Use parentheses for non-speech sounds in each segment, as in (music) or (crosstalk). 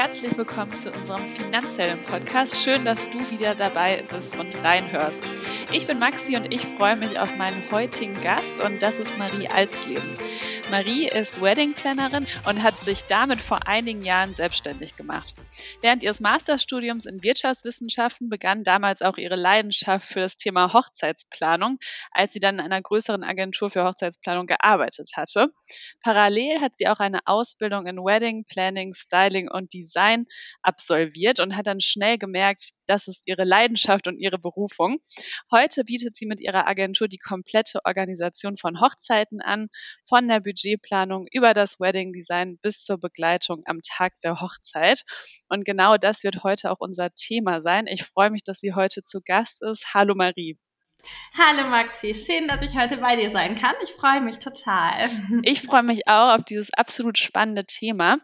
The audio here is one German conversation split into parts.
herzlich willkommen zu unserem Finanzhelden-Podcast. Schön, dass du wieder dabei bist und reinhörst. Ich bin Maxi und ich freue mich auf meinen heutigen Gast und das ist Marie Alsleben. Marie ist Wedding Plannerin und hat sich damit vor einigen Jahren selbstständig gemacht. Während ihres Masterstudiums in Wirtschaftswissenschaften begann damals auch ihre Leidenschaft für das Thema Hochzeitsplanung, als sie dann in einer größeren Agentur für Hochzeitsplanung gearbeitet hatte. Parallel hat sie auch eine Ausbildung in Wedding Planning, Styling und Design absolviert und hat dann schnell gemerkt, das ist ihre Leidenschaft und ihre Berufung. Heute bietet sie mit ihrer Agentur die komplette Organisation von Hochzeiten an, von der Budgetplanung über das Wedding Design bis zur Begleitung am Tag der Hochzeit. Und genau das wird heute auch unser Thema sein. Ich freue mich, dass sie heute zu Gast ist. Hallo Marie. Hallo Maxi, schön, dass ich heute bei dir sein kann. Ich freue mich total. Ich freue mich auch auf dieses absolut spannende Thema.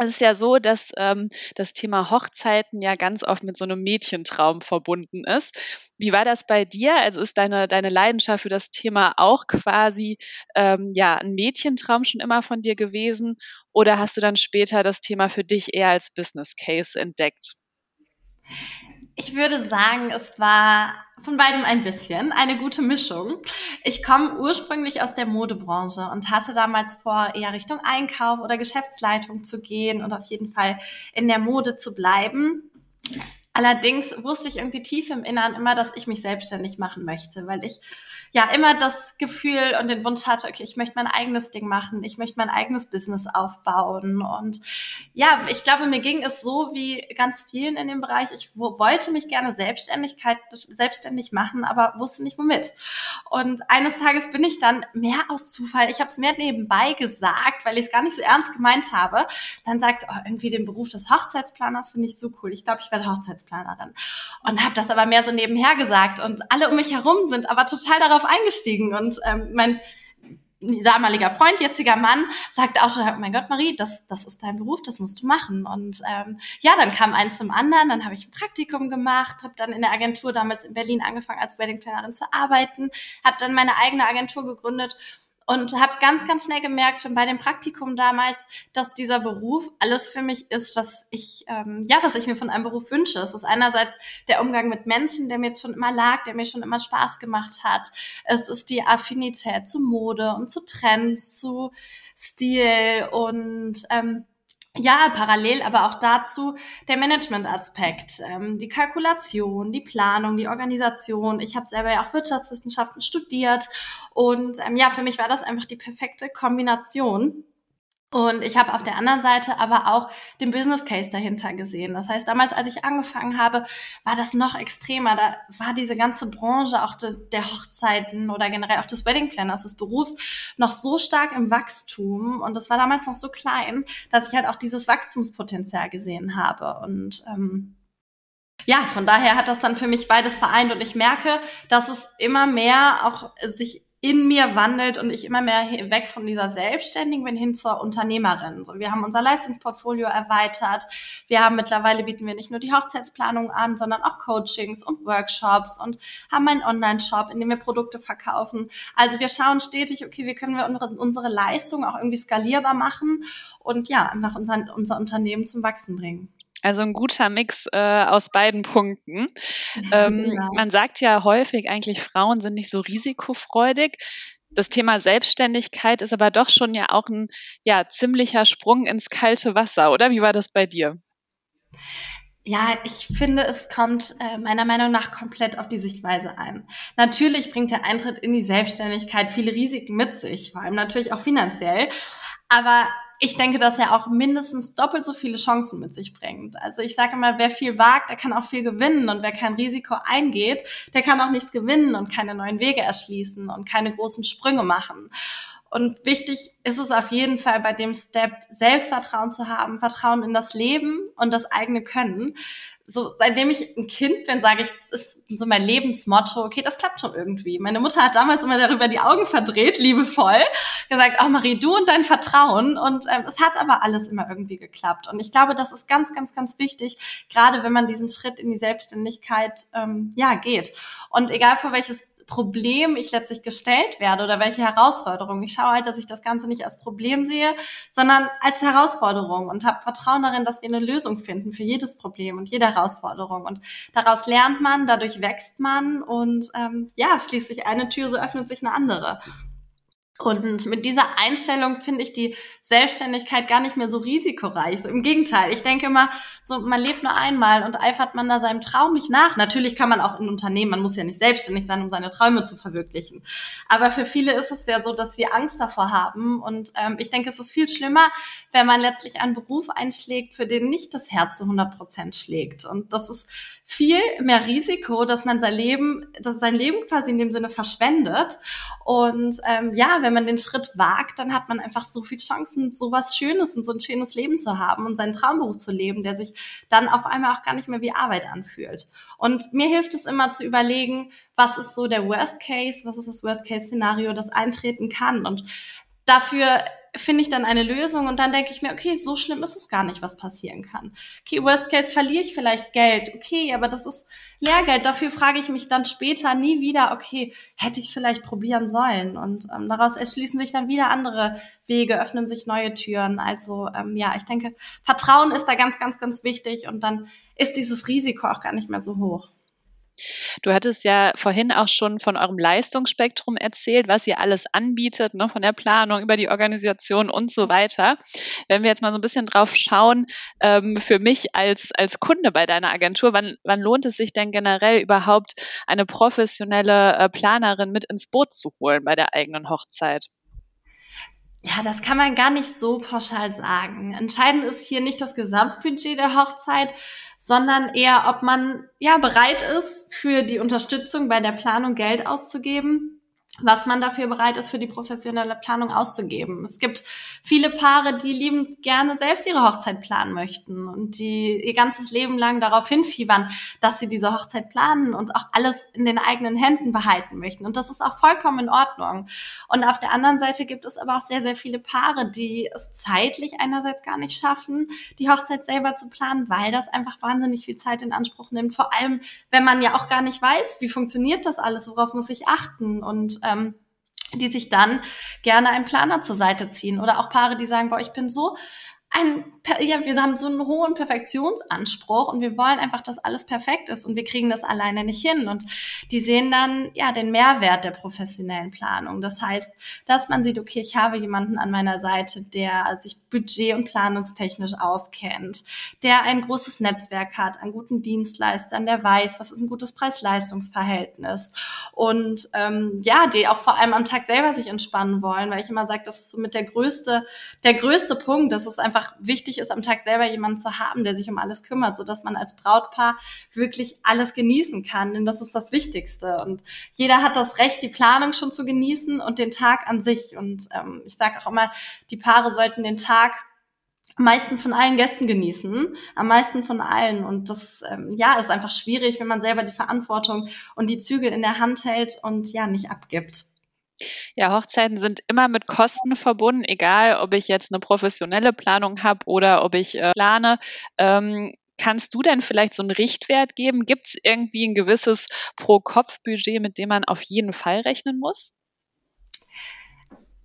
Es ist ja so, dass ähm, das Thema Hochzeiten ja ganz oft mit so einem Mädchentraum verbunden ist. Wie war das bei dir? Also ist deine, deine Leidenschaft für das Thema auch quasi ähm, ja ein Mädchentraum schon immer von dir gewesen? Oder hast du dann später das Thema für dich eher als Business Case entdeckt? Ich würde sagen, es war von beidem ein bisschen, eine gute Mischung. Ich komme ursprünglich aus der Modebranche und hatte damals vor, eher Richtung Einkauf oder Geschäftsleitung zu gehen und auf jeden Fall in der Mode zu bleiben. Allerdings wusste ich irgendwie tief im Inneren immer, dass ich mich selbstständig machen möchte, weil ich ja immer das Gefühl und den Wunsch hatte, okay, ich möchte mein eigenes Ding machen, ich möchte mein eigenes Business aufbauen. Und ja, ich glaube, mir ging es so wie ganz vielen in dem Bereich. Ich wollte mich gerne Selbstständigkeit, selbstständig machen, aber wusste nicht womit. Und eines Tages bin ich dann mehr aus Zufall, ich habe es mehr nebenbei gesagt, weil ich es gar nicht so ernst gemeint habe, dann sagt, oh, irgendwie den Beruf des Hochzeitsplaners finde ich so cool. Ich glaube, ich werde Hochzeitsplanerin. Und habe das aber mehr so nebenher gesagt. Und alle um mich herum sind aber total darauf eingestiegen. Und ähm, mein damaliger Freund, jetziger Mann, sagte auch schon, mein Gott, Marie, das, das ist dein Beruf, das musst du machen. Und ähm, ja, dann kam eins zum anderen, dann habe ich ein Praktikum gemacht, habe dann in der Agentur damals in Berlin angefangen, als Wedding Plannerin zu arbeiten, habe dann meine eigene Agentur gegründet und habe ganz, ganz schnell gemerkt, schon bei dem Praktikum damals, dass dieser Beruf alles für mich ist, was ich, ähm, ja, was ich mir von einem Beruf wünsche. Es ist einerseits der Umgang mit Menschen, der mir schon immer lag, der mir schon immer Spaß gemacht hat. Es ist die Affinität zu Mode und zu Trends, zu Stil und ähm, ja, parallel aber auch dazu der Management-Aspekt, ähm, die Kalkulation, die Planung, die Organisation. Ich habe selber ja auch Wirtschaftswissenschaften studiert und ähm, ja, für mich war das einfach die perfekte Kombination. Und ich habe auf der anderen Seite aber auch den Business Case dahinter gesehen. Das heißt, damals, als ich angefangen habe, war das noch extremer. Da war diese ganze Branche auch des, der Hochzeiten oder generell auch des Wedding Planners, des Berufs, noch so stark im Wachstum. Und das war damals noch so klein, dass ich halt auch dieses Wachstumspotenzial gesehen habe. Und ähm, ja, von daher hat das dann für mich beides vereint. Und ich merke, dass es immer mehr auch sich in mir wandelt und ich immer mehr weg von dieser Selbstständigen bin hin zur Unternehmerin. So, wir haben unser Leistungsportfolio erweitert. Wir haben mittlerweile bieten wir nicht nur die Hochzeitsplanung an, sondern auch Coachings und Workshops und haben einen Online-Shop, in dem wir Produkte verkaufen. Also wir schauen stetig, okay, wie können wir unsere, unsere Leistung auch irgendwie skalierbar machen und ja, einfach unser, unser Unternehmen zum Wachsen bringen. Also ein guter Mix äh, aus beiden Punkten. ähm, genau. Man sagt ja häufig eigentlich, Frauen sind nicht so risikofreudig. Das Thema Selbstständigkeit ist aber doch schon ja auch ein ja, ziemlicher Sprung ins kalte Wasser, oder? Wie war das bei dir? Ja, ich finde, es kommt äh, meiner Meinung nach komplett auf die Sichtweise ein. Natürlich bringt der Eintritt in die Selbstständigkeit viele Risiken mit sich, vor allem natürlich auch finanziell. Aber ich denke, dass er auch mindestens doppelt so viele Chancen mit sich bringt. Also ich sage immer, wer viel wagt, der kann auch viel gewinnen und wer kein Risiko eingeht, der kann auch nichts gewinnen und keine neuen Wege erschließen und keine großen Sprünge machen. Und wichtig ist es auf jeden Fall bei dem Step, Selbstvertrauen zu haben, Vertrauen in das Leben und das eigene Können, so seitdem ich ein Kind bin, sage ich, das ist so mein Lebensmotto, okay, das klappt schon irgendwie. Meine Mutter hat damals immer darüber die Augen verdreht, liebevoll, gesagt, oh Marie, du und dein Vertrauen. Und ähm, es hat aber alles immer irgendwie geklappt. Und ich glaube, das ist ganz, ganz, ganz wichtig, gerade wenn man diesen Schritt in die Selbstständigkeit ähm, ja geht. Und egal vor welches Problem ich letztlich gestellt werde oder welche Herausforderung. Ich schaue halt, dass ich das Ganze nicht als Problem sehe, sondern als Herausforderung und habe Vertrauen darin, dass wir eine Lösung finden für jedes Problem und jede Herausforderung. Und daraus lernt man, dadurch wächst man und ähm, ja, schließt sich eine Tür, so öffnet sich eine andere. Und mit dieser Einstellung finde ich die Selbstständigkeit gar nicht mehr so risikoreich. Im Gegenteil, ich denke immer, so man lebt nur einmal und eifert man da seinem Traum nicht nach. Natürlich kann man auch in Unternehmen, man muss ja nicht selbstständig sein, um seine Träume zu verwirklichen. Aber für viele ist es ja so, dass sie Angst davor haben. Und ähm, ich denke, es ist viel schlimmer, wenn man letztlich einen Beruf einschlägt, für den nicht das Herz zu 100 Prozent schlägt. Und das ist viel mehr Risiko, dass man sein Leben, dass sein Leben quasi in dem Sinne verschwendet. Und ähm, ja, wenn man den Schritt wagt, dann hat man einfach so viel Chancen, so was Schönes und so ein schönes Leben zu haben und seinen Traumberuf zu leben, der sich dann auf einmal auch gar nicht mehr wie Arbeit anfühlt. Und mir hilft es immer zu überlegen, was ist so der Worst Case, was ist das Worst Case Szenario, das eintreten kann. Und dafür finde ich dann eine Lösung und dann denke ich mir, okay, so schlimm ist es gar nicht, was passieren kann. Okay, worst case verliere ich vielleicht Geld, okay, aber das ist Lehrgeld. Dafür frage ich mich dann später nie wieder, okay, hätte ich es vielleicht probieren sollen? Und ähm, daraus erschließen sich dann wieder andere Wege, öffnen sich neue Türen. Also ähm, ja, ich denke, Vertrauen ist da ganz, ganz, ganz wichtig und dann ist dieses Risiko auch gar nicht mehr so hoch. Du hattest ja vorhin auch schon von eurem Leistungsspektrum erzählt, was ihr alles anbietet, ne, von der Planung über die Organisation und so weiter. Wenn wir jetzt mal so ein bisschen drauf schauen, ähm, für mich als, als Kunde bei deiner Agentur, wann, wann lohnt es sich denn generell überhaupt, eine professionelle äh, Planerin mit ins Boot zu holen bei der eigenen Hochzeit? Ja, das kann man gar nicht so pauschal sagen. Entscheidend ist hier nicht das Gesamtbudget der Hochzeit, sondern eher, ob man ja bereit ist, für die Unterstützung bei der Planung Geld auszugeben was man dafür bereit ist, für die professionelle Planung auszugeben. Es gibt viele Paare, die liebend gerne selbst ihre Hochzeit planen möchten und die ihr ganzes Leben lang darauf hinfiebern, dass sie diese Hochzeit planen und auch alles in den eigenen Händen behalten möchten. Und das ist auch vollkommen in Ordnung. Und auf der anderen Seite gibt es aber auch sehr, sehr viele Paare, die es zeitlich einerseits gar nicht schaffen, die Hochzeit selber zu planen, weil das einfach wahnsinnig viel Zeit in Anspruch nimmt. Vor allem, wenn man ja auch gar nicht weiß, wie funktioniert das alles, worauf muss ich achten und ähm, die sich dann gerne einen Planer zur Seite ziehen oder auch Paare, die sagen, boah, ich bin so ein, ja, wir haben so einen hohen Perfektionsanspruch und wir wollen einfach, dass alles perfekt ist und wir kriegen das alleine nicht hin. Und die sehen dann, ja, den Mehrwert der professionellen Planung. Das heißt, dass man sieht, okay, ich habe jemanden an meiner Seite, der sich budget- und planungstechnisch auskennt, der ein großes Netzwerk hat an guten Dienstleistern, der weiß, was ist ein gutes Preis-Leistungs-Verhältnis und ähm, ja, die auch vor allem am Tag selber sich entspannen wollen, weil ich immer sage, das ist so mit der größte, der größte Punkt, dass es einfach wichtig ist, am Tag selber jemanden zu haben, der sich um alles kümmert, so dass man als Brautpaar wirklich alles genießen kann, denn das ist das Wichtigste und jeder hat das Recht, die Planung schon zu genießen und den Tag an sich und ähm, ich sage auch immer, die Paare sollten den Tag Tag am meisten von allen Gästen genießen, am meisten von allen. Und das, ähm, ja, ist einfach schwierig, wenn man selber die Verantwortung und die Zügel in der Hand hält und ja, nicht abgibt. Ja, Hochzeiten sind immer mit Kosten verbunden, egal ob ich jetzt eine professionelle Planung habe oder ob ich äh, plane. Ähm, kannst du denn vielleicht so einen Richtwert geben? Gibt es irgendwie ein gewisses Pro-Kopf-Budget, mit dem man auf jeden Fall rechnen muss?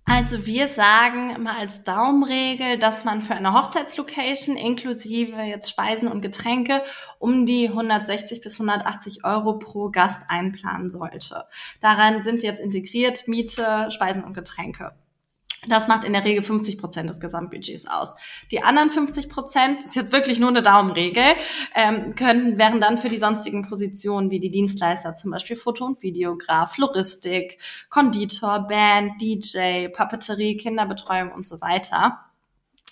Also wir sagen immer als Daumenregel, dass man für eine Hochzeitslocation inklusive jetzt Speisen und Getränke um die 160 bis 180 Euro pro Gast einplanen sollte. Daran sind jetzt integriert Miete, Speisen und Getränke. Das macht in der Regel 50 Prozent des Gesamtbudgets aus. Die anderen 50 Prozent, ist jetzt wirklich nur eine Daumenregel, ähm, können, wären dann für die sonstigen Positionen wie die Dienstleister, zum Beispiel Foto- und Videograf, Floristik, Konditor, Band, DJ, Papeterie, Kinderbetreuung und so weiter.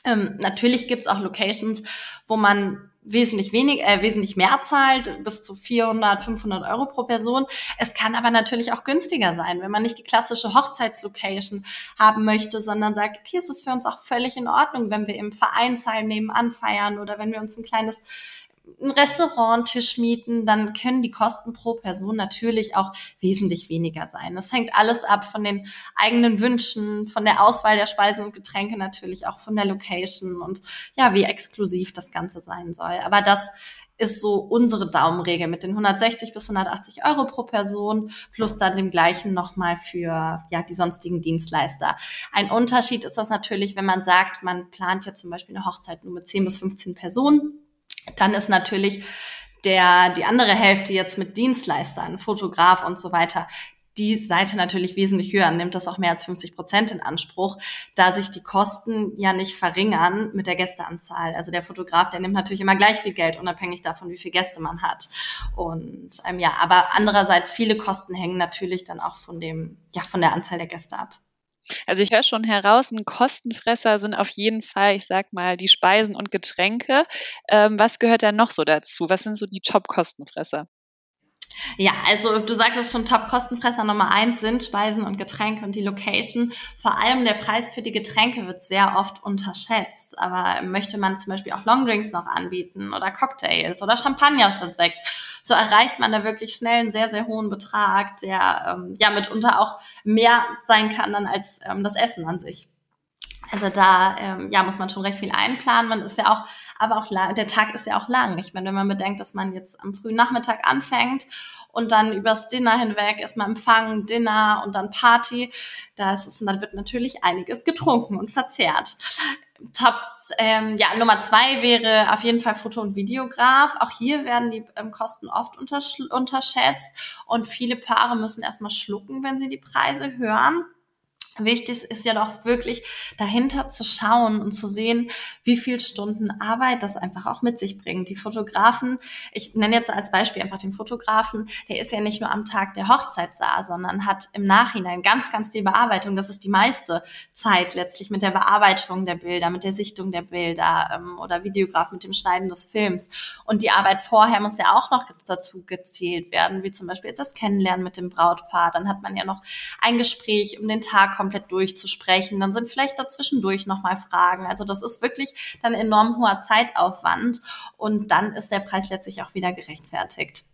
Ähm, natürlich gibt's auch Locations, wo man wesentlich wenig, äh, wesentlich mehr zahlt, bis zu 400, 500 Euro pro Person. Es kann aber natürlich auch günstiger sein, wenn man nicht die klassische Hochzeitslocation haben möchte, sondern sagt, okay, es ist für uns auch völlig in Ordnung, wenn wir im Vereinsheim nebenan feiern oder wenn wir uns ein kleines ein Restauranttisch mieten, dann können die Kosten pro Person natürlich auch wesentlich weniger sein. Das hängt alles ab von den eigenen Wünschen, von der Auswahl der Speisen und Getränke natürlich auch von der Location und ja, wie exklusiv das Ganze sein soll. Aber das ist so unsere Daumenregel mit den 160 bis 180 Euro pro Person plus dann dem gleichen nochmal für ja, die sonstigen Dienstleister. Ein Unterschied ist das natürlich, wenn man sagt, man plant ja zum Beispiel eine Hochzeit nur mit 10 bis 15 Personen, dann ist natürlich der, die andere Hälfte jetzt mit Dienstleistern, Fotograf und so weiter, die Seite natürlich wesentlich höher, nimmt das auch mehr als 50 Prozent in Anspruch, da sich die Kosten ja nicht verringern mit der Gästeanzahl. Also der Fotograf, der nimmt natürlich immer gleich viel Geld, unabhängig davon, wie viele Gäste man hat. Und ähm, ja, aber andererseits viele Kosten hängen natürlich dann auch von dem, ja, von der Anzahl der Gäste ab. Also ich höre schon heraus, ein Kostenfresser sind auf jeden Fall, ich sag mal, die Speisen und Getränke. Ähm, was gehört da noch so dazu? Was sind so die Top-Kostenfresser? Ja, also du sagst es schon, Top-Kostenfresser Nummer eins sind Speisen und Getränke und die Location. Vor allem der Preis für die Getränke wird sehr oft unterschätzt. Aber möchte man zum Beispiel auch Longdrinks noch anbieten oder Cocktails oder Champagner statt Sekt, so erreicht man da wirklich schnell einen sehr, sehr hohen Betrag, der ähm, ja mitunter auch mehr sein kann dann als ähm, das Essen an sich. Also da ähm, ja, muss man schon recht viel einplanen. Man ist ja auch, aber auch lang, der Tag ist ja auch lang. Ich meine, wenn man bedenkt, dass man jetzt am frühen Nachmittag anfängt und dann übers Dinner hinweg erstmal Empfang, Dinner und dann Party, da ist es, dann wird natürlich einiges getrunken und verzehrt. Top, ähm, ja, Nummer zwei wäre auf jeden Fall Foto- und Videograf. Auch hier werden die ähm, Kosten oft unterschätzt und viele Paare müssen erstmal schlucken, wenn sie die Preise hören. Wichtig ist ja doch wirklich dahinter zu schauen und zu sehen, wie viel Stunden Arbeit das einfach auch mit sich bringt. Die Fotografen, ich nenne jetzt als Beispiel einfach den Fotografen, der ist ja nicht nur am Tag der Hochzeit da, sondern hat im Nachhinein ganz, ganz viel Bearbeitung. Das ist die meiste Zeit letztlich mit der Bearbeitung der Bilder, mit der Sichtung der Bilder ähm, oder Videograf mit dem Schneiden des Films. Und die Arbeit vorher muss ja auch noch dazu gezählt werden, wie zum Beispiel das Kennenlernen mit dem Brautpaar. Dann hat man ja noch ein Gespräch um den Tag komplett durchzusprechen. Dann sind vielleicht dazwischendurch nochmal Fragen. Also das ist wirklich dann enorm hoher Zeitaufwand und dann ist der Preis letztlich auch wieder gerechtfertigt.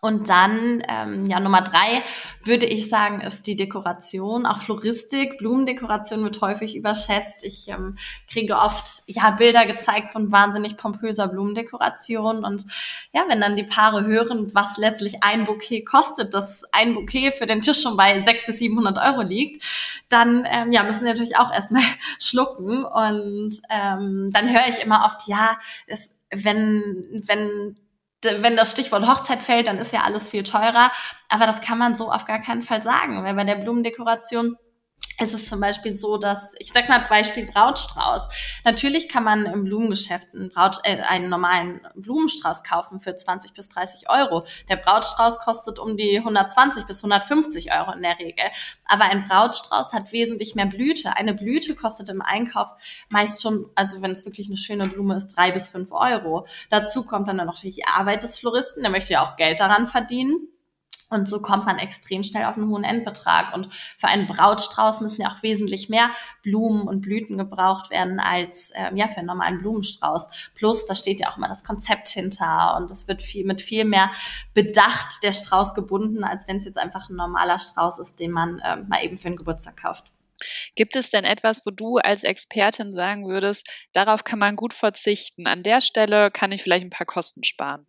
Und dann, ähm, ja, Nummer drei würde ich sagen, ist die Dekoration. Auch Floristik, Blumendekoration wird häufig überschätzt. Ich ähm, kriege oft, ja, Bilder gezeigt von wahnsinnig pompöser Blumendekoration. Und ja, wenn dann die Paare hören, was letztlich ein Bouquet kostet, dass ein Bouquet für den Tisch schon bei 600 bis 700 Euro liegt, dann, ähm, ja, müssen die natürlich auch erstmal (laughs) schlucken. Und ähm, dann höre ich immer oft, ja, es, wenn, wenn wenn das Stichwort Hochzeit fällt, dann ist ja alles viel teurer. Aber das kann man so auf gar keinen Fall sagen, weil bei der Blumendekoration es ist zum Beispiel so, dass, ich sag mal Beispiel Brautstrauß. Natürlich kann man im Blumengeschäft einen, Braut, äh, einen normalen Blumenstrauß kaufen für 20 bis 30 Euro. Der Brautstrauß kostet um die 120 bis 150 Euro in der Regel. Aber ein Brautstrauß hat wesentlich mehr Blüte. Eine Blüte kostet im Einkauf meist schon, also wenn es wirklich eine schöne Blume ist, drei bis fünf Euro. Dazu kommt dann noch die Arbeit des Floristen. Der möchte ja auch Geld daran verdienen. Und so kommt man extrem schnell auf einen hohen Endbetrag. Und für einen Brautstrauß müssen ja auch wesentlich mehr Blumen und Blüten gebraucht werden als ähm, ja für einen normalen Blumenstrauß. Plus, da steht ja auch immer das Konzept hinter und es wird viel mit viel mehr Bedacht der Strauß gebunden, als wenn es jetzt einfach ein normaler Strauß ist, den man ähm, mal eben für einen Geburtstag kauft. Gibt es denn etwas, wo du als Expertin sagen würdest, darauf kann man gut verzichten? An der Stelle kann ich vielleicht ein paar Kosten sparen.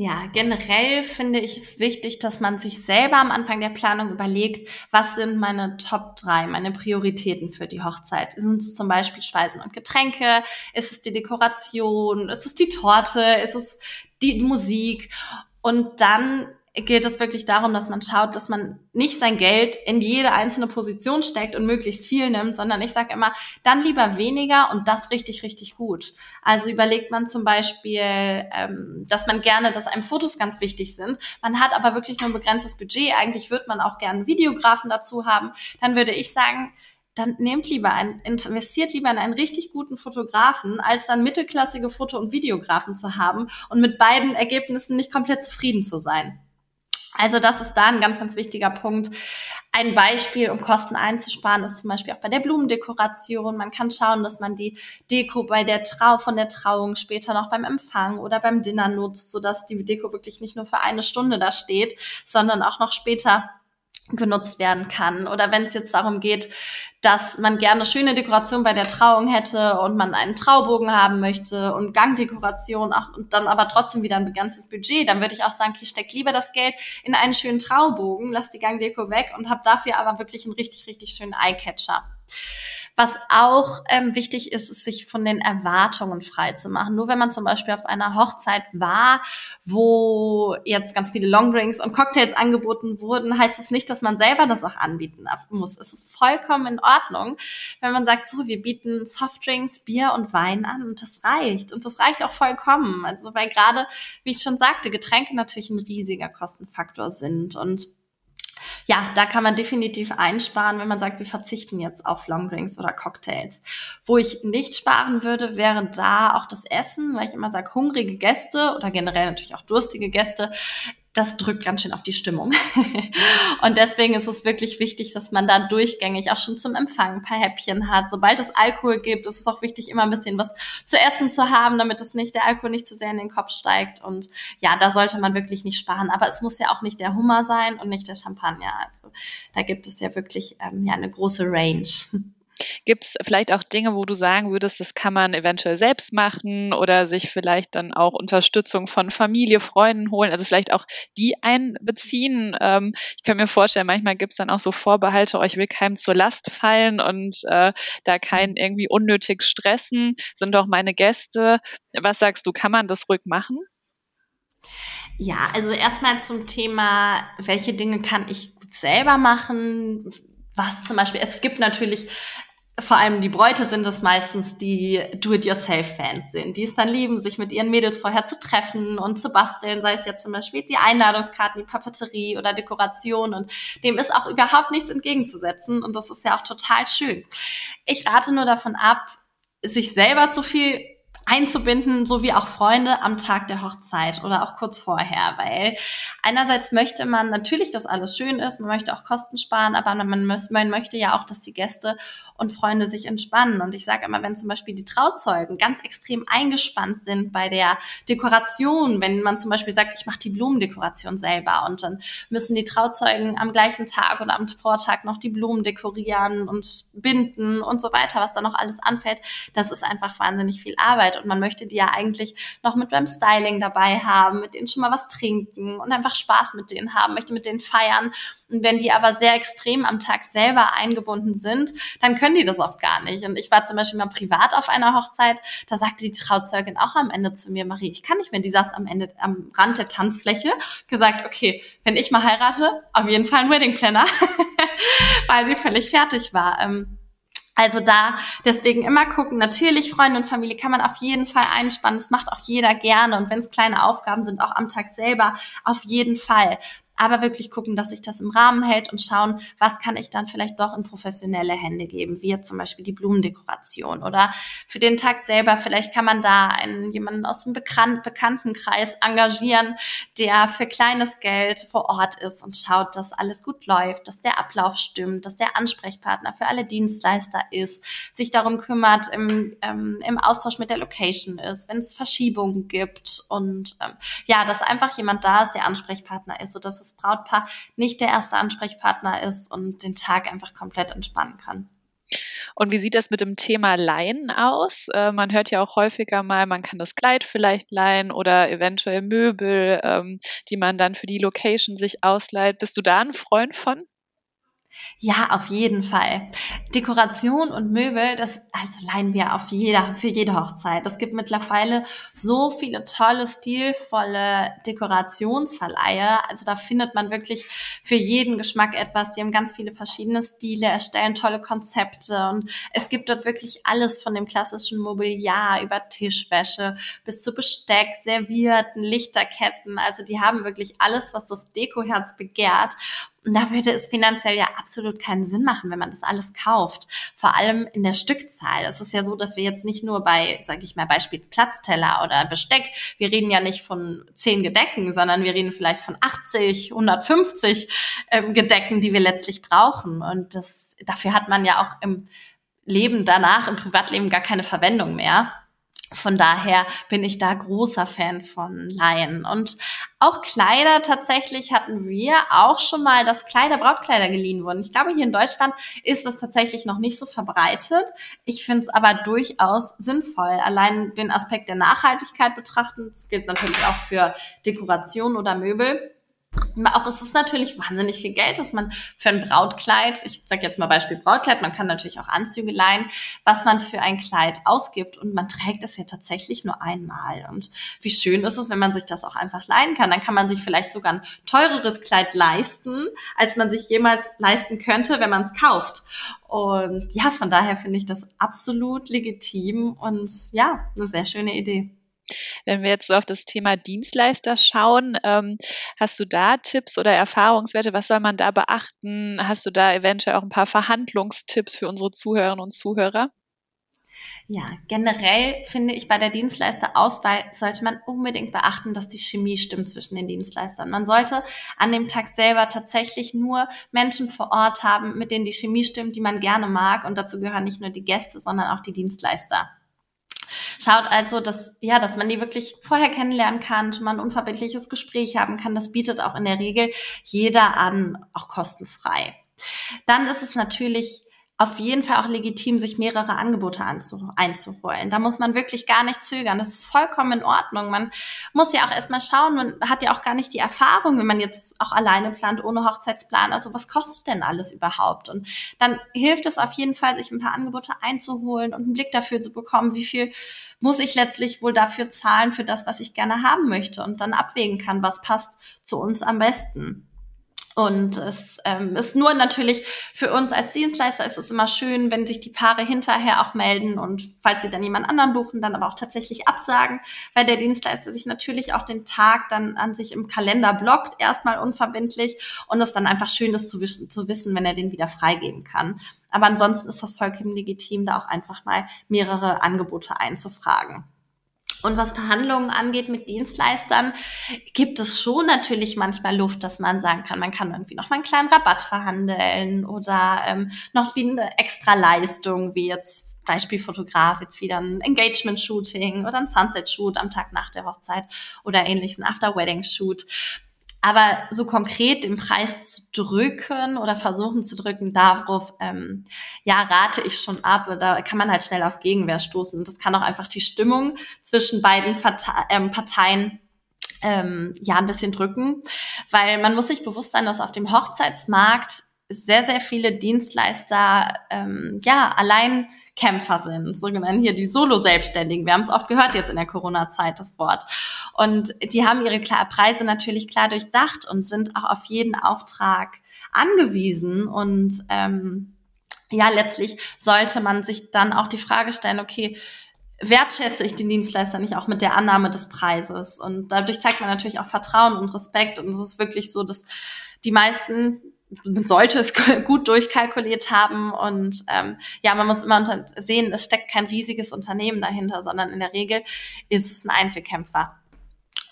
Ja, generell finde ich es wichtig, dass man sich selber am Anfang der Planung überlegt, was sind meine Top 3, meine Prioritäten für die Hochzeit. Sind es zum Beispiel Speisen und Getränke? Ist es die Dekoration? Ist es die Torte? Ist es die Musik? Und dann geht es wirklich darum, dass man schaut, dass man nicht sein Geld in jede einzelne Position steckt und möglichst viel nimmt, sondern ich sage immer, dann lieber weniger und das richtig, richtig gut. Also überlegt man zum Beispiel, ähm, dass man gerne, dass einem Fotos ganz wichtig sind. Man hat aber wirklich nur ein begrenztes Budget. Eigentlich würde man auch gerne Videografen dazu haben. Dann würde ich sagen, dann nehmt lieber ein, investiert lieber in einen richtig guten Fotografen, als dann mittelklassige Foto- und Videografen zu haben und mit beiden Ergebnissen nicht komplett zufrieden zu sein. Also das ist da ein ganz, ganz wichtiger Punkt. Ein Beispiel, um Kosten einzusparen, ist zum Beispiel auch bei der Blumendekoration. Man kann schauen, dass man die Deko bei der Trau von der Trauung später noch beim Empfang oder beim Dinner nutzt, sodass die Deko wirklich nicht nur für eine Stunde da steht, sondern auch noch später genutzt werden kann. Oder wenn es jetzt darum geht, dass man gerne schöne Dekoration bei der Trauung hätte und man einen Traubogen haben möchte und Gangdekoration ach, und dann aber trotzdem wieder ein begrenztes Budget, dann würde ich auch sagen, okay, steck lieber das Geld in einen schönen Traubogen, lass die Gangdeko weg und hab dafür aber wirklich einen richtig, richtig schönen Eyecatcher. Was auch ähm, wichtig ist, ist, sich von den Erwartungen frei zu machen. Nur wenn man zum Beispiel auf einer Hochzeit war, wo jetzt ganz viele Longdrinks und Cocktails angeboten wurden, heißt das nicht, dass man selber das auch anbieten muss. Es ist vollkommen in Ordnung, wenn man sagt, so, wir bieten Softdrinks, Bier und Wein an und das reicht. Und das reicht auch vollkommen. Also, weil gerade, wie ich schon sagte, Getränke natürlich ein riesiger Kostenfaktor sind und ja, da kann man definitiv einsparen, wenn man sagt, wir verzichten jetzt auf Longdrinks oder Cocktails. Wo ich nicht sparen würde, wäre da auch das Essen, weil ich immer sage, hungrige Gäste oder generell natürlich auch durstige Gäste das drückt ganz schön auf die Stimmung. (laughs) und deswegen ist es wirklich wichtig, dass man da durchgängig auch schon zum Empfang ein paar Häppchen hat. Sobald es Alkohol gibt, ist es auch wichtig, immer ein bisschen was zu essen zu haben, damit es nicht, der Alkohol nicht zu sehr in den Kopf steigt. Und ja, da sollte man wirklich nicht sparen. Aber es muss ja auch nicht der Hummer sein und nicht der Champagner. Also da gibt es ja wirklich ähm, ja, eine große Range. (laughs) Gibt es vielleicht auch Dinge, wo du sagen würdest, das kann man eventuell selbst machen oder sich vielleicht dann auch Unterstützung von Familie, Freunden holen, also vielleicht auch die einbeziehen? Ähm, ich kann mir vorstellen, manchmal gibt es dann auch so Vorbehalte, oh, ich will keinem zur Last fallen und äh, da keinen irgendwie unnötig stressen, sind doch meine Gäste. Was sagst du, kann man das ruhig machen? Ja, also erstmal zum Thema, welche Dinge kann ich gut selber machen? Was zum Beispiel, es gibt natürlich vor allem die Bräute sind es meistens, die Do-it-yourself-Fans sind, die es dann lieben, sich mit ihren Mädels vorher zu treffen und zu basteln, sei es jetzt zum Beispiel die Einladungskarten, die Papeterie oder Dekoration und dem ist auch überhaupt nichts entgegenzusetzen und das ist ja auch total schön. Ich rate nur davon ab, sich selber zu viel einzubinden, so wie auch Freunde am Tag der Hochzeit oder auch kurz vorher, weil einerseits möchte man natürlich, dass alles schön ist, man möchte auch Kosten sparen, aber man, man möchte ja auch, dass die Gäste und Freunde sich entspannen. Und ich sage immer, wenn zum Beispiel die Trauzeugen ganz extrem eingespannt sind bei der Dekoration, wenn man zum Beispiel sagt, ich mache die Blumendekoration selber und dann müssen die Trauzeugen am gleichen Tag oder am Vortag noch die Blumen dekorieren und binden und so weiter, was da noch alles anfällt, das ist einfach wahnsinnig viel Arbeit und man möchte die ja eigentlich noch mit beim Styling dabei haben, mit denen schon mal was trinken und einfach Spaß mit denen haben, möchte mit denen feiern. Und wenn die aber sehr extrem am Tag selber eingebunden sind, dann können die das oft gar nicht. Und ich war zum Beispiel mal privat auf einer Hochzeit, da sagte die Trauzeugin auch am Ende zu mir, Marie, ich kann nicht mehr, die saß am Ende am Rand der Tanzfläche, gesagt, okay, wenn ich mal heirate, auf jeden Fall ein Wedding Planner, (laughs) weil sie völlig fertig war. Ähm, also da deswegen immer gucken. Natürlich Freunde und Familie kann man auf jeden Fall einspannen. Das macht auch jeder gerne. Und wenn es kleine Aufgaben sind, auch am Tag selber, auf jeden Fall aber wirklich gucken, dass sich das im Rahmen hält und schauen, was kann ich dann vielleicht doch in professionelle Hände geben, wie jetzt zum Beispiel die Blumendekoration oder für den Tag selber, vielleicht kann man da einen, jemanden aus dem Bekan Bekanntenkreis engagieren, der für kleines Geld vor Ort ist und schaut, dass alles gut läuft, dass der Ablauf stimmt, dass der Ansprechpartner für alle Dienstleister ist, sich darum kümmert, im, ähm, im Austausch mit der Location ist, wenn es Verschiebungen gibt und ähm, ja, dass einfach jemand da ist, der Ansprechpartner ist, sodass es das Brautpaar nicht der erste Ansprechpartner ist und den Tag einfach komplett entspannen kann. Und wie sieht das mit dem Thema Leihen aus? Äh, man hört ja auch häufiger mal, man kann das Kleid vielleicht leihen oder eventuell Möbel, ähm, die man dann für die Location sich ausleiht. Bist du da ein Freund von? Ja, auf jeden Fall. Dekoration und Möbel, das also leihen wir auf jeder, für jede Hochzeit. Es gibt mittlerweile so viele tolle, stilvolle Dekorationsverleihe. Also da findet man wirklich für jeden Geschmack etwas. Die haben ganz viele verschiedene Stile, erstellen tolle Konzepte und es gibt dort wirklich alles von dem klassischen Mobiliar über Tischwäsche bis zu Besteck, Servierten, Lichterketten. Also die haben wirklich alles, was das Dekoherz begehrt. Und da würde es finanziell ja absolut keinen Sinn machen, wenn man das alles kauft. Vor allem in der Stückzahl. Es ist ja so, dass wir jetzt nicht nur bei, sage ich mal, Beispiel Platzteller oder Besteck, wir reden ja nicht von zehn Gedecken, sondern wir reden vielleicht von 80, 150 ähm, Gedecken, die wir letztlich brauchen. Und das, dafür hat man ja auch im Leben danach, im Privatleben gar keine Verwendung mehr. Von daher bin ich da großer Fan von Laien. Und auch Kleider tatsächlich hatten wir auch schon mal, dass Kleider, Brautkleider geliehen wurden. Ich glaube, hier in Deutschland ist das tatsächlich noch nicht so verbreitet. Ich finde es aber durchaus sinnvoll. Allein den Aspekt der Nachhaltigkeit betrachten. Das gilt natürlich auch für Dekoration oder Möbel auch es ist natürlich wahnsinnig viel Geld, dass man für ein Brautkleid, ich sage jetzt mal Beispiel Brautkleid, man kann natürlich auch Anzüge leihen, was man für ein Kleid ausgibt und man trägt es ja tatsächlich nur einmal. Und wie schön ist es, wenn man sich das auch einfach leihen kann. Dann kann man sich vielleicht sogar ein teureres Kleid leisten, als man sich jemals leisten könnte, wenn man es kauft. Und ja, von daher finde ich das absolut legitim und ja, eine sehr schöne Idee. Wenn wir jetzt so auf das Thema Dienstleister schauen, ähm, hast du da Tipps oder Erfahrungswerte? Was soll man da beachten? Hast du da eventuell auch ein paar Verhandlungstipps für unsere Zuhörerinnen und Zuhörer? Ja, generell finde ich bei der Dienstleisterauswahl sollte man unbedingt beachten, dass die Chemie stimmt zwischen den Dienstleistern. Man sollte an dem Tag selber tatsächlich nur Menschen vor Ort haben, mit denen die Chemie stimmt, die man gerne mag. Und dazu gehören nicht nur die Gäste, sondern auch die Dienstleister. Schaut also, dass, ja, dass man die wirklich vorher kennenlernen kann, man ein unverbindliches Gespräch haben kann. Das bietet auch in der Regel jeder an, auch kostenfrei. Dann ist es natürlich auf jeden Fall auch legitim, sich mehrere Angebote einzuholen. Da muss man wirklich gar nicht zögern. Das ist vollkommen in Ordnung. Man muss ja auch erstmal schauen, man hat ja auch gar nicht die Erfahrung, wenn man jetzt auch alleine plant, ohne Hochzeitsplan. Also was kostet denn alles überhaupt? Und dann hilft es auf jeden Fall, sich ein paar Angebote einzuholen und einen Blick dafür zu bekommen, wie viel muss ich letztlich wohl dafür zahlen, für das, was ich gerne haben möchte und dann abwägen kann, was passt zu uns am besten. Und es ähm, ist nur natürlich für uns als Dienstleister ist es immer schön, wenn sich die Paare hinterher auch melden und falls sie dann jemand anderen buchen, dann aber auch tatsächlich absagen, weil der Dienstleister sich natürlich auch den Tag dann an sich im Kalender blockt, erstmal unverbindlich und es dann einfach schön ist zu wissen, zu wissen, wenn er den wieder freigeben kann. Aber ansonsten ist das vollkommen legitim, da auch einfach mal mehrere Angebote einzufragen. Und was Verhandlungen angeht mit Dienstleistern, gibt es schon natürlich manchmal Luft, dass man sagen kann, man kann irgendwie noch mal einen kleinen Rabatt verhandeln oder ähm, noch wie eine extra Leistung, wie jetzt Beispiel Fotograf, jetzt wieder ein Engagement-Shooting oder ein Sunset-Shoot am Tag nach der Hochzeit oder ähnliches, ein After-Wedding-Shoot. Aber so konkret den Preis zu drücken oder versuchen zu drücken, darauf, ähm, ja, rate ich schon ab. Da kann man halt schnell auf Gegenwehr stoßen. Das kann auch einfach die Stimmung zwischen beiden ähm, Parteien ähm, ja ein bisschen drücken, weil man muss sich bewusst sein, dass auf dem Hochzeitsmarkt sehr, sehr viele Dienstleister ähm, ja allein Kämpfer sind, so genannt hier die Solo-Selbstständigen. Wir haben es oft gehört jetzt in der Corona-Zeit, das Wort. Und die haben ihre Preise natürlich klar durchdacht und sind auch auf jeden Auftrag angewiesen. Und ähm, ja, letztlich sollte man sich dann auch die Frage stellen, okay, wertschätze ich den Dienstleister nicht auch mit der Annahme des Preises? Und dadurch zeigt man natürlich auch Vertrauen und Respekt. Und es ist wirklich so, dass die meisten man sollte es (laughs) gut durchkalkuliert haben und ähm, ja, man muss immer sehen, es steckt kein riesiges Unternehmen dahinter, sondern in der Regel ist es ein Einzelkämpfer.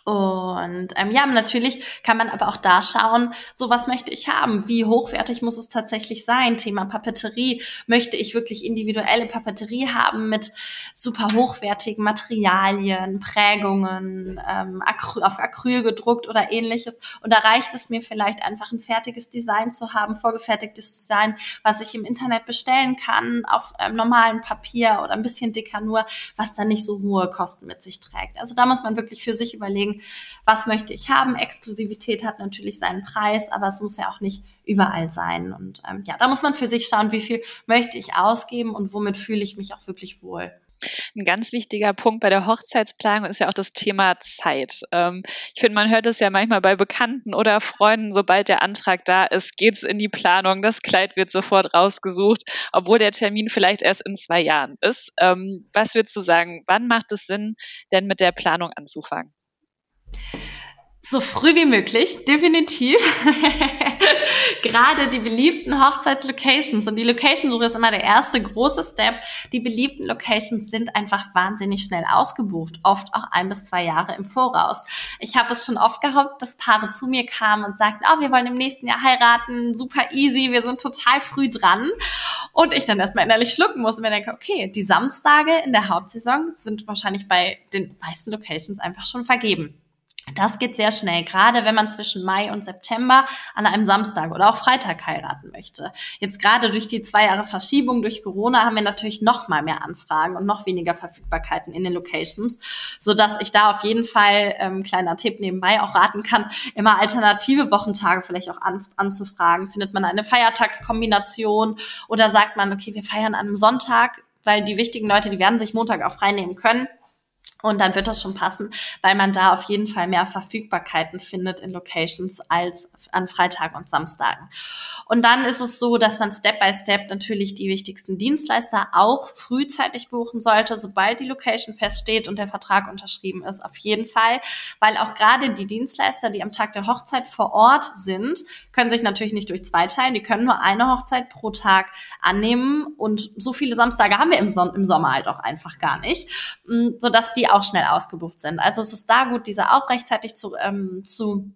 Und ähm, ja, natürlich kann man aber auch da schauen, so was möchte ich haben, wie hochwertig muss es tatsächlich sein. Thema Papeterie, möchte ich wirklich individuelle Papeterie haben mit super hochwertigen Materialien, Prägungen, ähm, Acry auf Acryl gedruckt oder ähnliches. Und da reicht es mir vielleicht einfach ein fertiges Design zu haben, vorgefertigtes Design, was ich im Internet bestellen kann, auf ähm, normalem Papier oder ein bisschen dicker nur, was dann nicht so hohe Kosten mit sich trägt. Also da muss man wirklich für sich überlegen, was möchte ich haben. Exklusivität hat natürlich seinen Preis, aber es muss ja auch nicht überall sein. Und ähm, ja, da muss man für sich schauen, wie viel möchte ich ausgeben und womit fühle ich mich auch wirklich wohl. Ein ganz wichtiger Punkt bei der Hochzeitsplanung ist ja auch das Thema Zeit. Ähm, ich finde, man hört es ja manchmal bei Bekannten oder Freunden, sobald der Antrag da ist, geht's in die Planung, das Kleid wird sofort rausgesucht, obwohl der Termin vielleicht erst in zwei Jahren ist. Ähm, was würdest du sagen, wann macht es Sinn, denn mit der Planung anzufangen? So früh wie möglich, definitiv. (laughs) Gerade die beliebten Hochzeitslocations und die Location-Suche ist immer der erste große Step. Die beliebten Locations sind einfach wahnsinnig schnell ausgebucht, oft auch ein bis zwei Jahre im Voraus. Ich habe es schon oft gehabt, dass Paare zu mir kamen und sagten, oh, wir wollen im nächsten Jahr heiraten, super easy, wir sind total früh dran. Und ich dann erstmal innerlich schlucken muss und mir denke, okay, die Samstage in der Hauptsaison sind wahrscheinlich bei den meisten Locations einfach schon vergeben. Das geht sehr schnell, gerade wenn man zwischen Mai und September an einem Samstag oder auch Freitag heiraten möchte. Jetzt gerade durch die zwei Jahre Verschiebung durch Corona haben wir natürlich noch mal mehr Anfragen und noch weniger Verfügbarkeiten in den Locations, so dass ich da auf jeden Fall ähm, kleiner Tipp nebenbei auch raten kann, immer alternative Wochentage vielleicht auch an, anzufragen. Findet man eine Feiertagskombination oder sagt man, okay, wir feiern an einem Sonntag, weil die wichtigen Leute, die werden sich Montag auch frei nehmen können und dann wird das schon passen, weil man da auf jeden Fall mehr Verfügbarkeiten findet in Locations als an Freitagen und Samstagen. Und dann ist es so, dass man Step by Step natürlich die wichtigsten Dienstleister auch frühzeitig buchen sollte, sobald die Location feststeht und der Vertrag unterschrieben ist, auf jeden Fall, weil auch gerade die Dienstleister, die am Tag der Hochzeit vor Ort sind, können sich natürlich nicht durch zwei teilen, die können nur eine Hochzeit pro Tag annehmen. Und so viele Samstage haben wir im, Son im Sommer halt auch einfach gar nicht, mm, sodass die auch schnell ausgebucht sind. Also es ist da gut, diese auch rechtzeitig zu, ähm, zu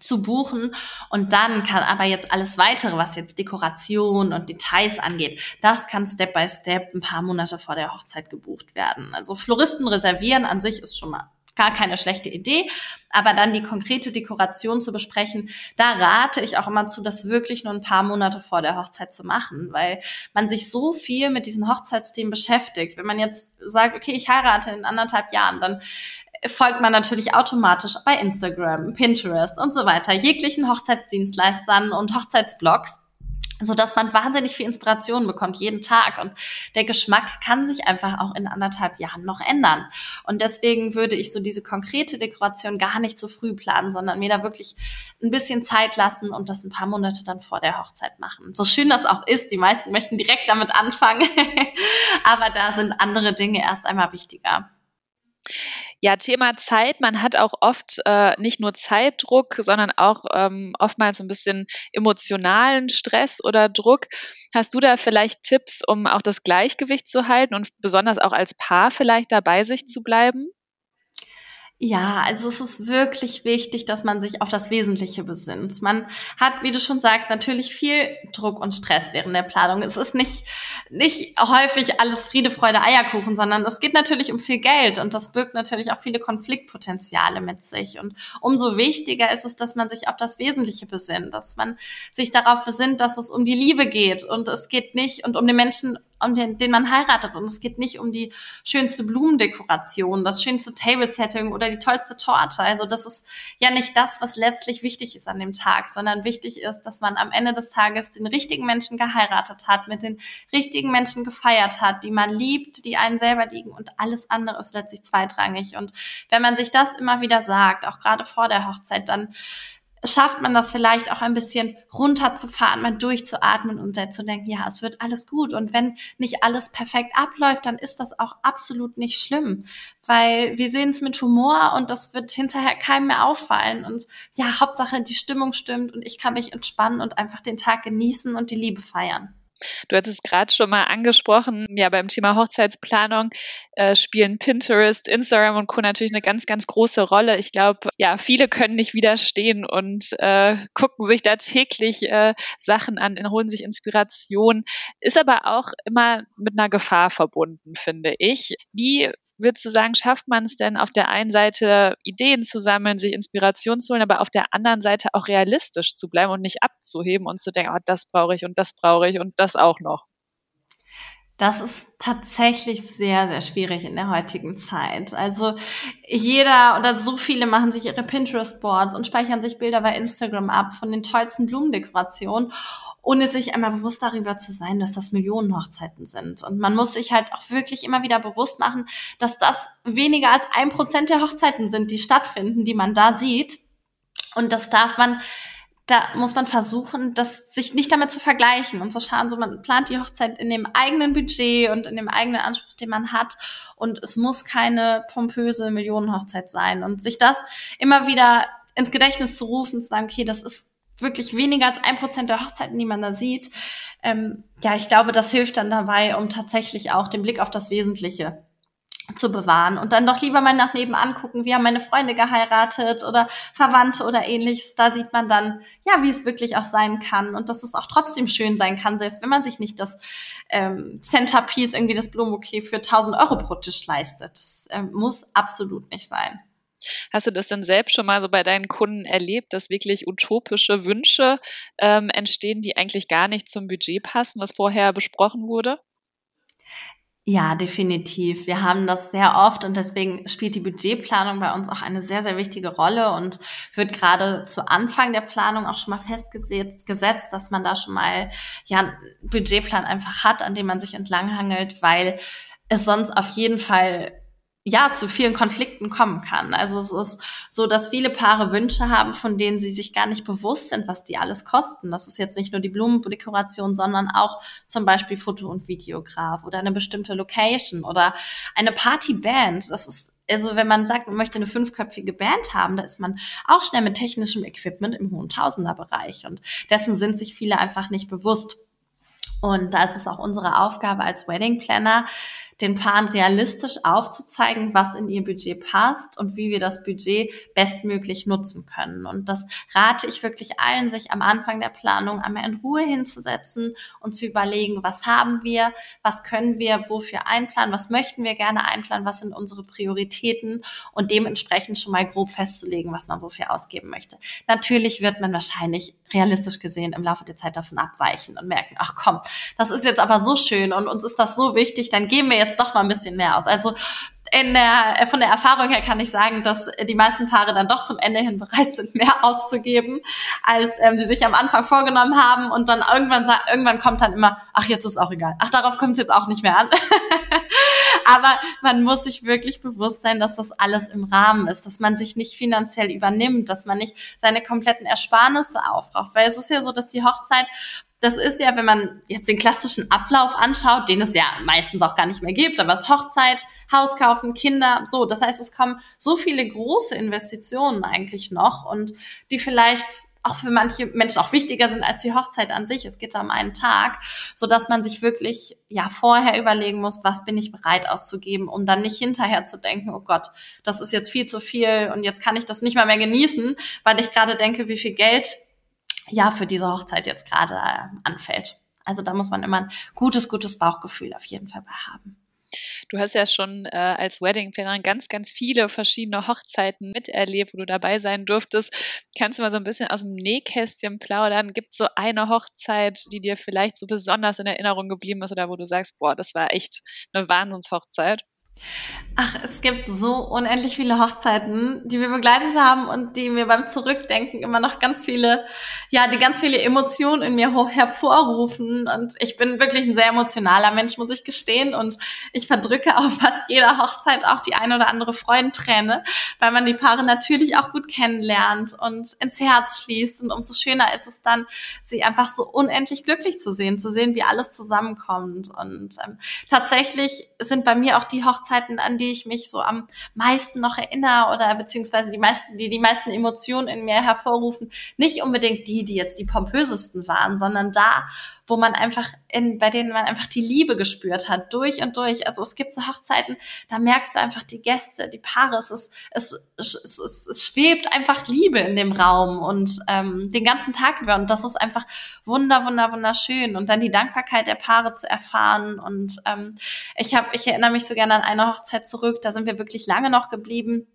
zu buchen und dann kann aber jetzt alles weitere, was jetzt Dekoration und Details angeht, das kann Step by Step ein paar Monate vor der Hochzeit gebucht werden. Also Floristen reservieren an sich ist schon mal gar keine schlechte Idee, aber dann die konkrete Dekoration zu besprechen, da rate ich auch immer zu, das wirklich nur ein paar Monate vor der Hochzeit zu machen, weil man sich so viel mit diesen Hochzeitsthemen beschäftigt. Wenn man jetzt sagt, okay, ich heirate in anderthalb Jahren, dann folgt man natürlich automatisch bei Instagram, Pinterest und so weiter, jeglichen Hochzeitsdienstleistern und Hochzeitsblogs so dass man wahnsinnig viel Inspiration bekommt jeden Tag und der Geschmack kann sich einfach auch in anderthalb Jahren noch ändern. Und deswegen würde ich so diese konkrete Dekoration gar nicht zu früh planen, sondern mir da wirklich ein bisschen Zeit lassen und das ein paar Monate dann vor der Hochzeit machen. So schön das auch ist, die meisten möchten direkt damit anfangen, (laughs) aber da sind andere Dinge erst einmal wichtiger. Ja, Thema Zeit. Man hat auch oft äh, nicht nur Zeitdruck, sondern auch ähm, oftmals ein bisschen emotionalen Stress oder Druck. Hast du da vielleicht Tipps, um auch das Gleichgewicht zu halten und besonders auch als Paar vielleicht dabei sich zu bleiben? Ja, also es ist wirklich wichtig, dass man sich auf das Wesentliche besinnt. Man hat, wie du schon sagst, natürlich viel Druck und Stress während der Planung. Es ist nicht, nicht häufig alles Friede, Freude, Eierkuchen, sondern es geht natürlich um viel Geld und das birgt natürlich auch viele Konfliktpotenziale mit sich. Und umso wichtiger ist es, dass man sich auf das Wesentliche besinnt, dass man sich darauf besinnt, dass es um die Liebe geht und es geht nicht und um den Menschen um den, den man heiratet. Und es geht nicht um die schönste Blumendekoration, das schönste Table-Setting oder die tollste Torte. Also das ist ja nicht das, was letztlich wichtig ist an dem Tag, sondern wichtig ist, dass man am Ende des Tages den richtigen Menschen geheiratet hat, mit den richtigen Menschen gefeiert hat, die man liebt, die einen selber liegen und alles andere ist letztlich zweitrangig. Und wenn man sich das immer wieder sagt, auch gerade vor der Hochzeit, dann schafft man das vielleicht auch ein bisschen runterzufahren, mal durchzuatmen und dann zu denken, ja, es wird alles gut. Und wenn nicht alles perfekt abläuft, dann ist das auch absolut nicht schlimm, weil wir sehen es mit Humor und das wird hinterher keinem mehr auffallen. Und ja, Hauptsache die Stimmung stimmt und ich kann mich entspannen und einfach den Tag genießen und die Liebe feiern. Du hattest gerade schon mal angesprochen, ja, beim Thema Hochzeitsplanung äh, spielen Pinterest, Instagram und Co. natürlich eine ganz, ganz große Rolle. Ich glaube, ja, viele können nicht widerstehen und äh, gucken sich da täglich äh, Sachen an, holen sich Inspiration. Ist aber auch immer mit einer Gefahr verbunden, finde ich. Wie würdest du sagen, schafft man es denn auf der einen Seite Ideen zu sammeln, sich Inspiration zu holen, aber auf der anderen Seite auch realistisch zu bleiben und nicht abzuheben und zu denken, oh, das brauche ich und das brauche ich und das auch noch? Das ist tatsächlich sehr, sehr schwierig in der heutigen Zeit. Also jeder oder so viele machen sich ihre Pinterest-Boards und speichern sich Bilder bei Instagram ab von den tollsten Blumendekorationen ohne sich einmal bewusst darüber zu sein, dass das Millionen Hochzeiten sind. Und man muss sich halt auch wirklich immer wieder bewusst machen, dass das weniger als ein Prozent der Hochzeiten sind, die stattfinden, die man da sieht. Und das darf man da muss man versuchen, das sich nicht damit zu vergleichen und zu schauen, so man plant die Hochzeit in dem eigenen Budget und in dem eigenen Anspruch, den man hat. Und es muss keine pompöse Millionenhochzeit sein. Und sich das immer wieder ins Gedächtnis zu rufen, zu sagen, okay, das ist wirklich weniger als ein Prozent der Hochzeiten, die man da sieht. Ähm, ja, ich glaube, das hilft dann dabei, um tatsächlich auch den Blick auf das Wesentliche zu bewahren und dann doch lieber mal nach nebenan gucken, wie haben meine Freunde geheiratet oder Verwandte oder ähnliches. Da sieht man dann, ja, wie es wirklich auch sein kann und dass es auch trotzdem schön sein kann, selbst wenn man sich nicht das ähm, Centerpiece, irgendwie das Blumenbouquet für 1000 Euro pro Tisch leistet. Das ähm, muss absolut nicht sein. Hast du das denn selbst schon mal so bei deinen Kunden erlebt, dass wirklich utopische Wünsche ähm, entstehen, die eigentlich gar nicht zum Budget passen, was vorher besprochen wurde? Ja, definitiv. Wir haben das sehr oft und deswegen spielt die Budgetplanung bei uns auch eine sehr, sehr wichtige Rolle und wird gerade zu Anfang der Planung auch schon mal festgesetzt, gesetzt, dass man da schon mal ja einen Budgetplan einfach hat, an dem man sich entlanghangelt, weil es sonst auf jeden Fall ja zu vielen Konflikten kommen kann. Also es ist so, dass viele Paare Wünsche haben, von denen sie sich gar nicht bewusst sind, was die alles kosten. Das ist jetzt nicht nur die Blumendekoration, sondern auch zum Beispiel Foto- und Videograf oder eine bestimmte Location oder eine Partyband. Das ist also wenn man sagt, man möchte eine fünfköpfige Band haben, da ist man auch schnell mit technischem Equipment im hohen Tausenderbereich und dessen sind sich viele einfach nicht bewusst. Und da ist es auch unsere Aufgabe als Wedding Planner, den Paaren realistisch aufzuzeigen, was in ihr Budget passt und wie wir das Budget bestmöglich nutzen können. Und das rate ich wirklich allen, sich am Anfang der Planung einmal in Ruhe hinzusetzen und zu überlegen, was haben wir, was können wir wofür einplanen, was möchten wir gerne einplanen, was sind unsere Prioritäten und dementsprechend schon mal grob festzulegen, was man wofür ausgeben möchte. Natürlich wird man wahrscheinlich realistisch gesehen im Laufe der Zeit davon abweichen und merken, ach komm, das ist jetzt aber so schön und uns ist das so wichtig, dann geben wir jetzt doch mal ein bisschen mehr aus. Also in der, von der Erfahrung her kann ich sagen, dass die meisten Paare dann doch zum Ende hin bereit sind, mehr auszugeben, als ähm, sie sich am Anfang vorgenommen haben. Und dann irgendwann, irgendwann kommt dann immer, ach, jetzt ist auch egal. Ach, darauf kommt es jetzt auch nicht mehr an. (laughs) Aber man muss sich wirklich bewusst sein, dass das alles im Rahmen ist, dass man sich nicht finanziell übernimmt, dass man nicht seine kompletten Ersparnisse aufbraucht. Weil es ist ja so, dass die Hochzeit das ist ja, wenn man jetzt den klassischen Ablauf anschaut, den es ja meistens auch gar nicht mehr gibt, aber es Hochzeit, Haus kaufen, Kinder, so. Das heißt, es kommen so viele große Investitionen eigentlich noch und die vielleicht auch für manche Menschen auch wichtiger sind als die Hochzeit an sich. Es geht da um einen Tag, so dass man sich wirklich ja vorher überlegen muss, was bin ich bereit auszugeben, um dann nicht hinterher zu denken, oh Gott, das ist jetzt viel zu viel und jetzt kann ich das nicht mal mehr genießen, weil ich gerade denke, wie viel Geld ja für diese Hochzeit jetzt gerade äh, anfällt. Also da muss man immer ein gutes, gutes Bauchgefühl auf jeden Fall bei haben. Du hast ja schon äh, als Wedding Plannerin ganz, ganz viele verschiedene Hochzeiten miterlebt, wo du dabei sein durftest. Kannst du mal so ein bisschen aus dem Nähkästchen plaudern? Gibt es so eine Hochzeit, die dir vielleicht so besonders in Erinnerung geblieben ist oder wo du sagst, boah, das war echt eine Wahnsinnshochzeit? Ach, es gibt so unendlich viele Hochzeiten, die wir begleitet haben und die mir beim Zurückdenken immer noch ganz viele, ja, die ganz viele Emotionen in mir hervorrufen. Und ich bin wirklich ein sehr emotionaler Mensch, muss ich gestehen. Und ich verdrücke auf fast jeder Hochzeit auch die eine oder andere Freudenträne, weil man die Paare natürlich auch gut kennenlernt und ins Herz schließt. Und umso schöner ist es dann, sie einfach so unendlich glücklich zu sehen, zu sehen, wie alles zusammenkommt. Und ähm, tatsächlich sind bei mir auch die Hochzeiten Hochzeiten, an die ich mich so am meisten noch erinnere oder beziehungsweise die meisten, die die meisten Emotionen in mir hervorrufen, nicht unbedingt die, die jetzt die pompösesten waren, sondern da, wo man einfach in, bei denen man einfach die Liebe gespürt hat, durch und durch. Also es gibt so Hochzeiten, da merkst du einfach die Gäste, die Paare, es ist, es, es, es, es schwebt einfach Liebe in dem Raum und ähm, den ganzen Tag über. Und das ist einfach wunder, wunder, wunderschön. Und dann die Dankbarkeit der Paare zu erfahren. Und ähm, ich habe, ich erinnere mich so gerne an eine Hochzeit zurück, da sind wir wirklich lange noch geblieben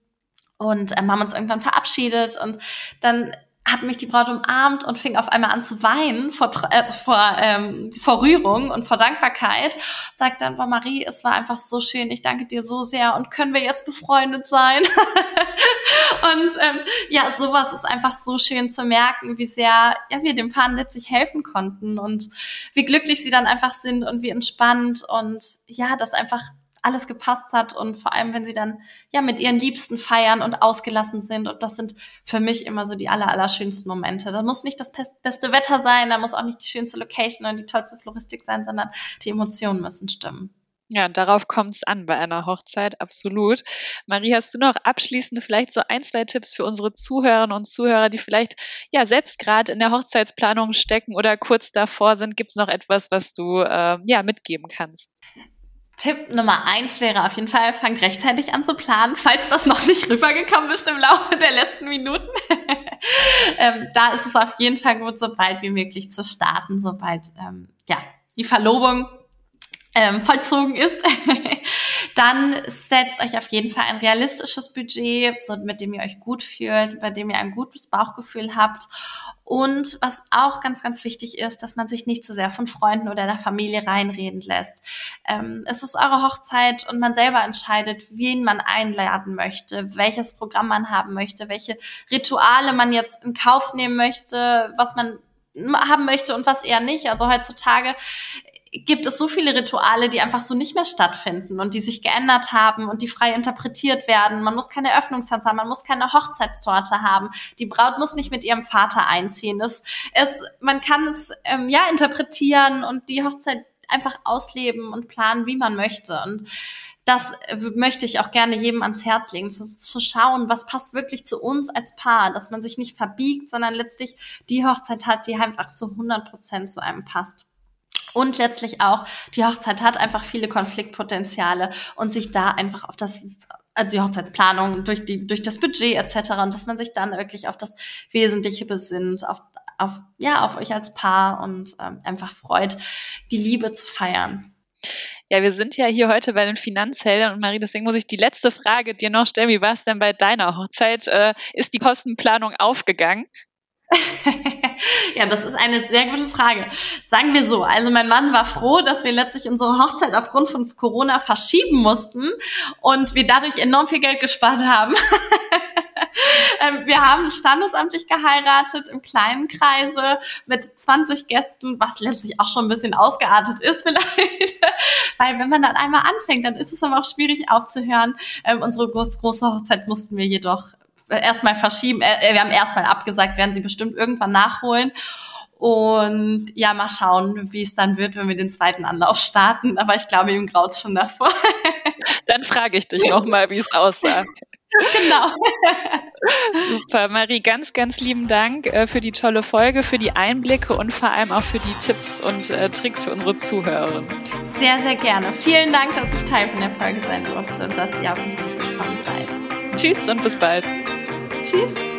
und ähm, haben uns irgendwann verabschiedet und dann hat mich die Braut umarmt und fing auf einmal an zu weinen vor, äh, vor, ähm, vor Rührung und vor Dankbarkeit. Sagt dann, boah, Marie, es war einfach so schön, ich danke dir so sehr und können wir jetzt befreundet sein? (laughs) und ähm, ja, sowas ist einfach so schön zu merken, wie sehr ja, wir dem Paar letztlich helfen konnten und wie glücklich sie dann einfach sind und wie entspannt und ja, das einfach alles gepasst hat und vor allem, wenn sie dann ja mit ihren Liebsten feiern und ausgelassen sind. Und das sind für mich immer so die aller, aller schönsten Momente. Da muss nicht das beste Wetter sein, da muss auch nicht die schönste Location und die tollste Floristik sein, sondern die Emotionen müssen stimmen. Ja, darauf kommt es an bei einer Hochzeit, absolut. Marie, hast du noch abschließend vielleicht so ein, zwei Tipps für unsere Zuhörerinnen und Zuhörer, die vielleicht ja selbst gerade in der Hochzeitsplanung stecken oder kurz davor sind? Gibt es noch etwas, was du äh, ja mitgeben kannst? Tipp Nummer eins wäre auf jeden Fall, fangt rechtzeitig an zu planen, falls das noch nicht rübergekommen ist im Laufe der letzten Minuten. (laughs) ähm, da ist es auf jeden Fall gut, so bald wie möglich zu starten, sobald ähm, ja, die Verlobung ähm, vollzogen ist. (laughs) dann setzt euch auf jeden Fall ein realistisches Budget, so mit dem ihr euch gut fühlt, bei dem ihr ein gutes Bauchgefühl habt. Und was auch ganz, ganz wichtig ist, dass man sich nicht zu sehr von Freunden oder der Familie reinreden lässt. Ähm, es ist eure Hochzeit und man selber entscheidet, wen man einladen möchte, welches Programm man haben möchte, welche Rituale man jetzt in Kauf nehmen möchte, was man haben möchte und was eher nicht. Also heutzutage gibt es so viele Rituale, die einfach so nicht mehr stattfinden und die sich geändert haben und die frei interpretiert werden. Man muss keine Öffnungstanz haben, man muss keine Hochzeitstorte haben. Die Braut muss nicht mit ihrem Vater einziehen. Es, es, man kann es ähm, ja interpretieren und die Hochzeit einfach ausleben und planen, wie man möchte. Und das möchte ich auch gerne jedem ans Herz legen, zu, zu, schauen, was passt wirklich zu uns als Paar, dass man sich nicht verbiegt, sondern letztlich die Hochzeit hat, die einfach zu 100 Prozent zu einem passt. Und letztlich auch, die Hochzeit hat einfach viele Konfliktpotenziale und sich da einfach auf das, also die Hochzeitsplanung durch die, durch das Budget etc. und dass man sich dann wirklich auf das Wesentliche besinnt, auf, auf, ja, auf euch als Paar und ähm, einfach freut, die Liebe zu feiern. Ja, wir sind ja hier heute bei den Finanzhelden und Marie, deswegen muss ich die letzte Frage dir noch stellen. Wie war es denn bei deiner Hochzeit? Äh, ist die Kostenplanung aufgegangen? (laughs) ja, das ist eine sehr gute Frage. Sagen wir so, also mein Mann war froh, dass wir letztlich unsere Hochzeit aufgrund von Corona verschieben mussten und wir dadurch enorm viel Geld gespart haben. (laughs) Ähm, wir haben standesamtlich geheiratet im kleinen Kreise mit 20 Gästen, was letztlich auch schon ein bisschen ausgeartet ist vielleicht. (laughs) Weil wenn man dann einmal anfängt, dann ist es aber auch schwierig aufzuhören. Ähm, unsere große Hochzeit mussten wir jedoch erstmal verschieben. Äh, äh, wir haben erstmal abgesagt, werden sie bestimmt irgendwann nachholen. Und ja, mal schauen, wie es dann wird, wenn wir den zweiten Anlauf starten. Aber ich glaube, ihm graut schon davor. (laughs) Dann frage ich dich nochmal, wie es aussah. Genau. (laughs) Super, Marie, ganz, ganz lieben Dank äh, für die tolle Folge, für die Einblicke und vor allem auch für die Tipps und Tricks für unsere Zuhörerinnen. Sehr, sehr gerne. Vielen Dank, dass ich Teil von der Folge sein durfte und dass ihr auf mich zugekommen seid. Tschüss und bis bald. Tschüss.